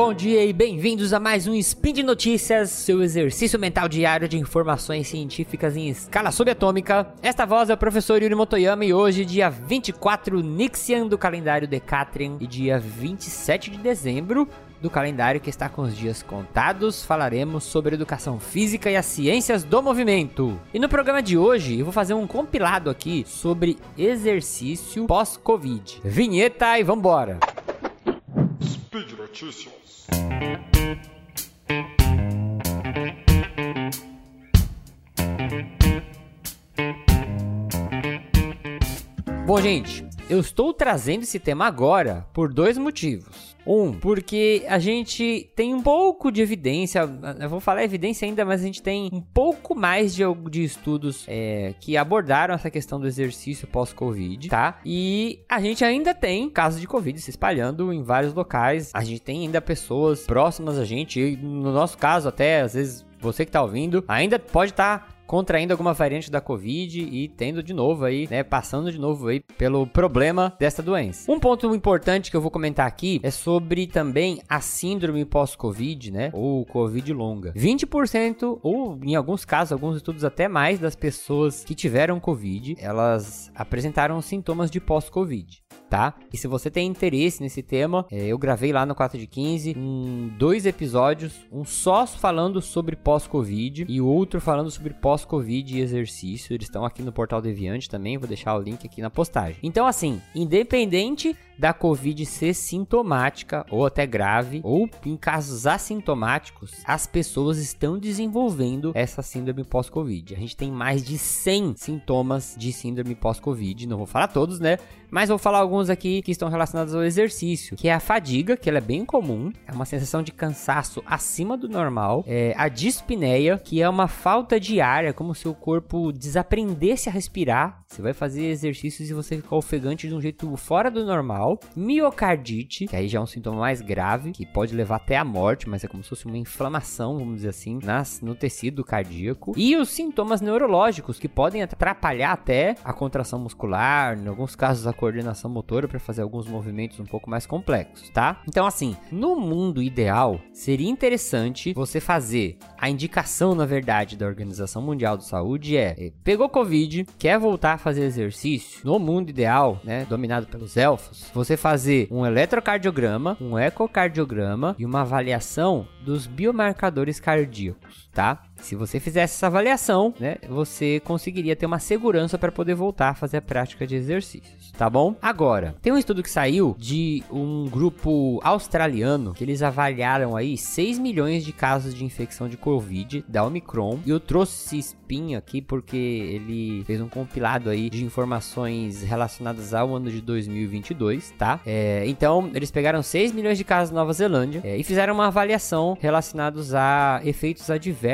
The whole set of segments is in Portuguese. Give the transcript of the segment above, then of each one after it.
bom dia e bem-vindos a mais um Spin de Notícias, seu exercício mental diário de informações científicas em escala subatômica. Esta voz é o professor Yuri Motoyama e hoje, dia 24 Nixian do calendário Decatrian e dia 27 de dezembro do calendário que está com os dias contados, falaremos sobre educação física e as ciências do movimento. E no programa de hoje, eu vou fazer um compilado aqui sobre exercício pós-Covid. Vinheta e vambora! Speed Notícias. Bom, gente, eu estou trazendo esse tema agora por dois motivos. Um, porque a gente tem um pouco de evidência, eu vou falar evidência ainda, mas a gente tem um pouco mais de, de estudos é, que abordaram essa questão do exercício pós-Covid, tá? E a gente ainda tem casos de Covid se espalhando em vários locais. A gente tem ainda pessoas próximas a gente, e no nosso caso, até às vezes você que tá ouvindo, ainda pode estar. Tá contraindo alguma variante da Covid e tendo de novo aí, né, passando de novo aí pelo problema dessa doença. Um ponto importante que eu vou comentar aqui é sobre também a síndrome pós-Covid, né, ou Covid longa. 20% ou em alguns casos, alguns estudos até mais das pessoas que tiveram Covid, elas apresentaram sintomas de pós-Covid tá? E se você tem interesse nesse tema, é, eu gravei lá no 4 de 15 um, dois episódios, um só falando sobre pós-Covid e outro falando sobre pós-Covid e exercício. Eles estão aqui no portal Deviante também, vou deixar o link aqui na postagem. Então, assim, independente da Covid ser sintomática ou até grave, ou em casos assintomáticos, as pessoas estão desenvolvendo essa síndrome pós-Covid. A gente tem mais de 100 sintomas de síndrome pós-Covid, não vou falar todos, né? Mas vou falar alguns aqui que estão relacionados ao exercício, que é a fadiga, que ela é bem comum, é uma sensação de cansaço acima do normal, é a dispneia, que é uma falta de ar, é como se o corpo desaprendesse a respirar. Você vai fazer exercícios e você fica ofegante de um jeito fora do normal. Miocardite, que aí já é um sintoma mais grave, que pode levar até a morte, mas é como se fosse uma inflamação, vamos dizer assim, nas, no tecido cardíaco. E os sintomas neurológicos, que podem atrapalhar até a contração muscular, em alguns casos a coordenação motora para fazer alguns movimentos um pouco mais complexos, tá? Então, assim, no mundo ideal, seria interessante você fazer a indicação, na verdade, da Organização Mundial de Saúde é, é pegou Covid, quer voltar a fazer exercício, no mundo ideal, né, dominado pelos elfos, você fazer um eletrocardiograma, um ecocardiograma e uma avaliação dos biomarcadores cardíacos, tá? Se você fizesse essa avaliação, né, você conseguiria ter uma segurança para poder voltar a fazer a prática de exercícios, tá bom? Agora, tem um estudo que saiu de um grupo australiano que eles avaliaram aí 6 milhões de casos de infecção de Covid da Omicron. E eu trouxe esse spin aqui porque ele fez um compilado aí de informações relacionadas ao ano de 2022, tá? É, então, eles pegaram 6 milhões de casos na Nova Zelândia é, e fizeram uma avaliação relacionados a efeitos adversos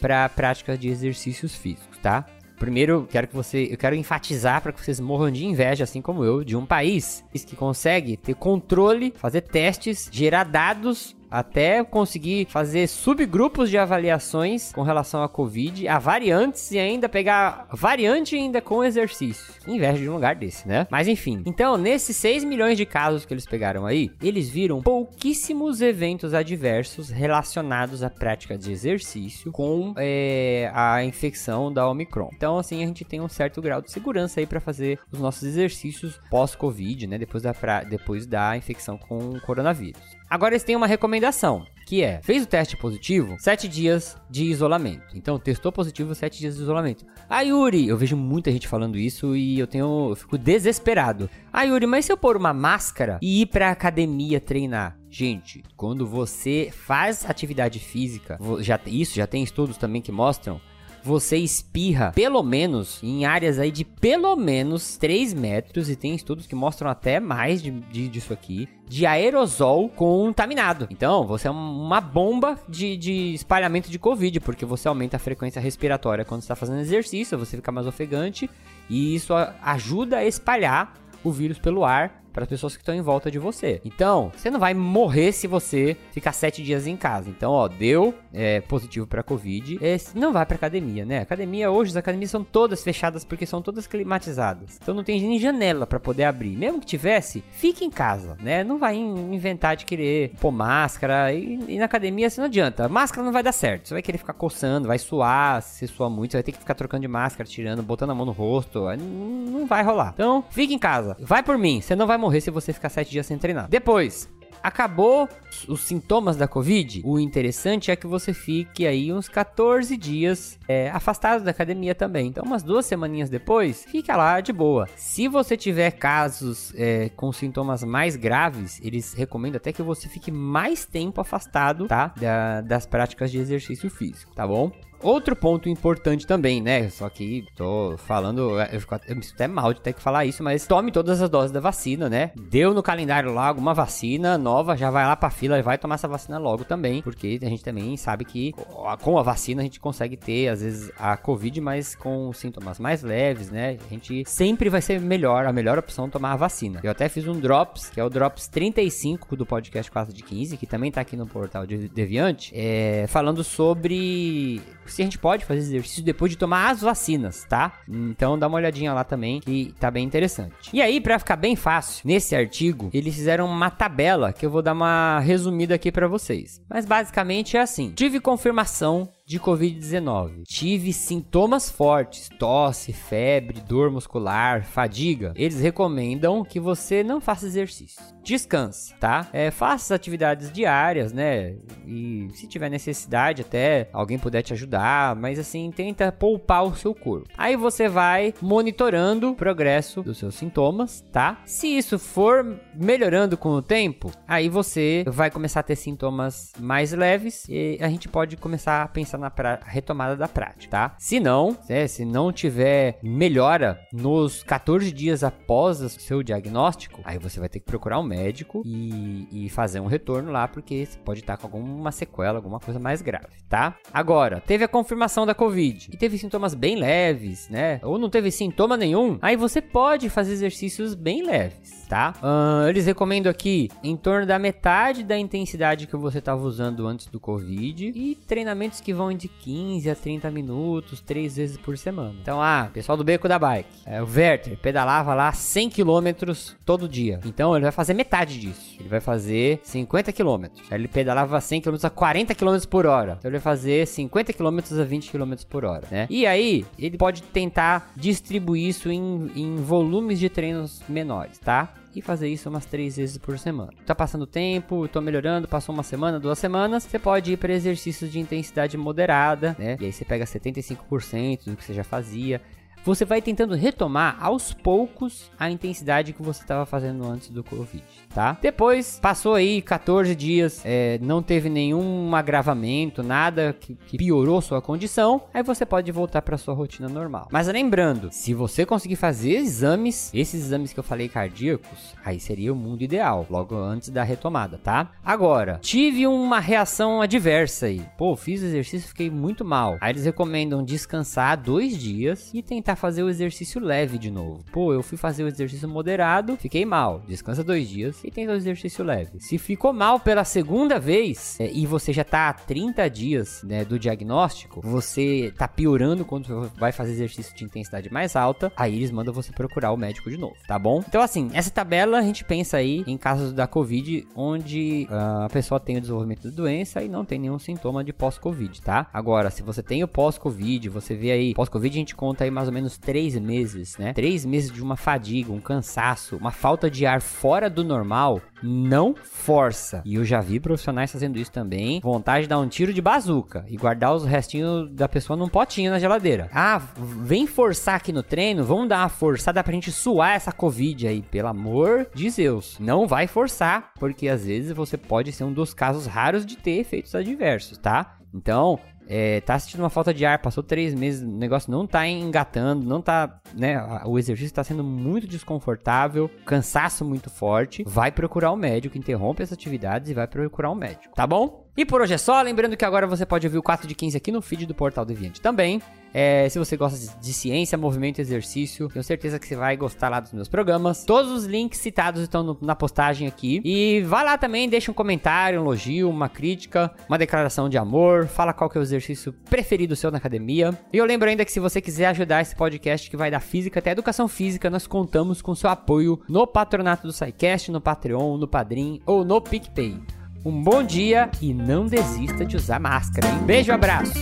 para a prática de exercícios físicos, tá? Primeiro, quero que você, eu quero enfatizar para que vocês morram de inveja, assim como eu, de um país que consegue ter controle, fazer testes, gerar dados até conseguir fazer subgrupos de avaliações com relação à Covid, a variantes e ainda pegar variante ainda com exercício. Inveja de um lugar desse, né? Mas enfim. Então, nesses 6 milhões de casos que eles pegaram aí, eles viram pouquíssimos eventos adversos relacionados à prática de exercício com é, a infecção da Omicron. Então, assim, a gente tem um certo grau de segurança aí para fazer os nossos exercícios pós-Covid, né? Depois da, depois da infecção com o coronavírus. Agora eles têm uma recomendação, que é, fez o teste positivo, 7 dias de isolamento. Então, testou positivo, 7 dias de isolamento. Ah, Yuri, eu vejo muita gente falando isso e eu tenho, eu fico desesperado. Ah, Yuri, mas se eu pôr uma máscara e ir pra academia treinar? Gente, quando você faz atividade física, já, isso já tem estudos também que mostram você espirra pelo menos em áreas aí de pelo menos 3 metros, e tem estudos que mostram até mais de, de disso aqui, de aerosol contaminado. Então, você é uma bomba de, de espalhamento de Covid, porque você aumenta a frequência respiratória quando está fazendo exercício, você fica mais ofegante, e isso ajuda a espalhar o vírus pelo ar para as pessoas que estão em volta de você. Então, você não vai morrer se você ficar sete dias em casa. Então, ó, deu é, positivo para Covid, esse não vai para academia, né? Academia hoje, as academias são todas fechadas porque são todas climatizadas. Então não tem nem janela para poder abrir. Mesmo que tivesse, fique em casa, né? Não vai inventar de querer pôr máscara e, e na academia você não adianta. Máscara não vai dar certo. Você vai querer ficar coçando, vai suar, se suar muito, você vai ter que ficar trocando de máscara, tirando, botando a mão no rosto. Não vai rolar. Então, fique em casa. Vai por mim. Você não vai morrer se você ficar sete dias sem treinar. Depois, Acabou os sintomas da Covid? O interessante é que você fique aí uns 14 dias é, afastado da academia também. Então, umas duas semaninhas depois, fica lá de boa. Se você tiver casos é, com sintomas mais graves, eles recomendam até que você fique mais tempo afastado, tá? Da, das práticas de exercício físico, tá bom? Outro ponto importante também, né? Só que tô falando, eu, fico, eu me sinto até mal de ter que falar isso, mas tome todas as doses da vacina, né? Deu no calendário lá alguma vacina nova, já vai lá pra fila e vai tomar essa vacina logo também, porque a gente também sabe que com a vacina a gente consegue ter, às vezes, a Covid, mas com sintomas mais leves, né? A gente sempre vai ser melhor, a melhor opção tomar a vacina. Eu até fiz um Drops, que é o Drops 35 do podcast 4 de 15, que também tá aqui no portal de Deviante, é, falando sobre se a gente pode fazer exercício depois de tomar as vacinas, tá? Então dá uma olhadinha lá também, que tá bem interessante. E aí, para ficar bem fácil, nesse artigo, eles fizeram uma tabela que eu vou dar uma resumida aqui para vocês. Mas basicamente é assim: tive confirmação de Covid-19. Tive sintomas fortes, tosse, febre, dor muscular, fadiga. Eles recomendam que você não faça exercício. Descanse, tá? É, faça atividades diárias, né? E se tiver necessidade, até alguém puder te ajudar, mas assim, tenta poupar o seu corpo. Aí você vai monitorando o progresso dos seus sintomas, tá? Se isso for melhorando com o tempo, aí você vai começar a ter sintomas mais leves e a gente pode começar a pensar na retomada da prática, tá? Se não, né, se não tiver melhora nos 14 dias após o seu diagnóstico, aí você vai ter que procurar um médico e, e fazer um retorno lá, porque você pode estar com alguma sequela, alguma coisa mais grave, tá? Agora, teve a confirmação da Covid e teve sintomas bem leves, né? Ou não teve sintoma nenhum, aí você pode fazer exercícios bem leves, tá? Uh, eles recomendam aqui em torno da metade da intensidade que você estava usando antes do Covid e treinamentos que vão de 15 a 30 minutos, três vezes por semana. Então, ah, pessoal do Beco da Bike, é, o Werther pedalava lá 100 km todo dia. Então, ele vai fazer metade disso. Ele vai fazer 50 km. Ele pedalava 100 km a 40 km por hora. Então, ele vai fazer 50 km a 20 km por hora, né? E aí, ele pode tentar distribuir isso em, em volumes de treinos menores, tá? E fazer isso umas três vezes por semana. Tá passando tempo, tô melhorando, passou uma semana, duas semanas, você pode ir para exercícios de intensidade moderada, né? E aí você pega 75% do que você já fazia você vai tentando retomar aos poucos a intensidade que você estava fazendo antes do Covid, tá? Depois, passou aí 14 dias, é, não teve nenhum agravamento, nada que, que piorou sua condição, aí você pode voltar para sua rotina normal. Mas lembrando, se você conseguir fazer exames, esses exames que eu falei cardíacos, aí seria o mundo ideal, logo antes da retomada, tá? Agora, tive uma reação adversa aí. Pô, fiz exercício, fiquei muito mal. Aí eles recomendam descansar dois dias e tentar fazer o exercício leve de novo. Pô, eu fui fazer o exercício moderado, fiquei mal. Descansa dois dias e tenta o exercício leve. Se ficou mal pela segunda vez é, e você já tá há 30 dias né, do diagnóstico, você tá piorando quando vai fazer exercício de intensidade mais alta, aí eles mandam você procurar o médico de novo, tá bom? Então, assim, essa tabela a gente pensa aí em casos da Covid, onde uh, a pessoa tem o desenvolvimento da doença e não tem nenhum sintoma de pós-Covid, tá? Agora, se você tem o pós-Covid, você vê aí, pós-Covid a gente conta aí mais ou menos menos três meses, né? Três meses de uma fadiga, um cansaço, uma falta de ar fora do normal, não força. E eu já vi profissionais fazendo isso também. Vontade de dar um tiro de bazuca e guardar os restinhos da pessoa num potinho na geladeira. Ah, vem forçar aqui no treino, vamos dar uma forçada pra gente suar essa Covid aí. Pelo amor de Deus. Não vai forçar, porque às vezes você pode ser um dos casos raros de ter efeitos adversos, tá? Então, é, tá assistindo uma falta de ar, passou três meses, o negócio não tá engatando, não tá, né, o exercício tá sendo muito desconfortável, cansaço muito forte, vai procurar um médico, interrompe essas atividades e vai procurar um médico, tá bom? E por hoje é só, lembrando que agora você pode ouvir o 4 de 15 aqui no feed do Portal Deviante também. É, se você gosta de ciência, movimento e exercício, tenho certeza que você vai gostar lá dos meus programas. Todos os links citados estão no, na postagem aqui. E vá lá também, deixa um comentário, um elogio, uma crítica, uma declaração de amor, fala qual que é o exercício preferido seu na academia. E eu lembro ainda que se você quiser ajudar esse podcast que vai da física até educação física, nós contamos com seu apoio no patronato do SciCast, no Patreon, no Padrim ou no PicPay. Um bom dia e não desista de usar máscara, hein? Beijo, abraço!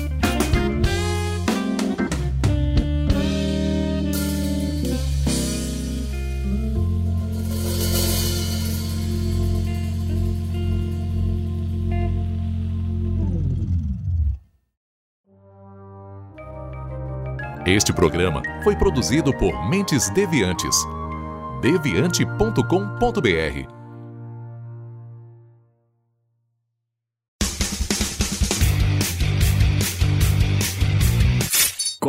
Este programa foi produzido por Mentes Deviantes. deviante.com.br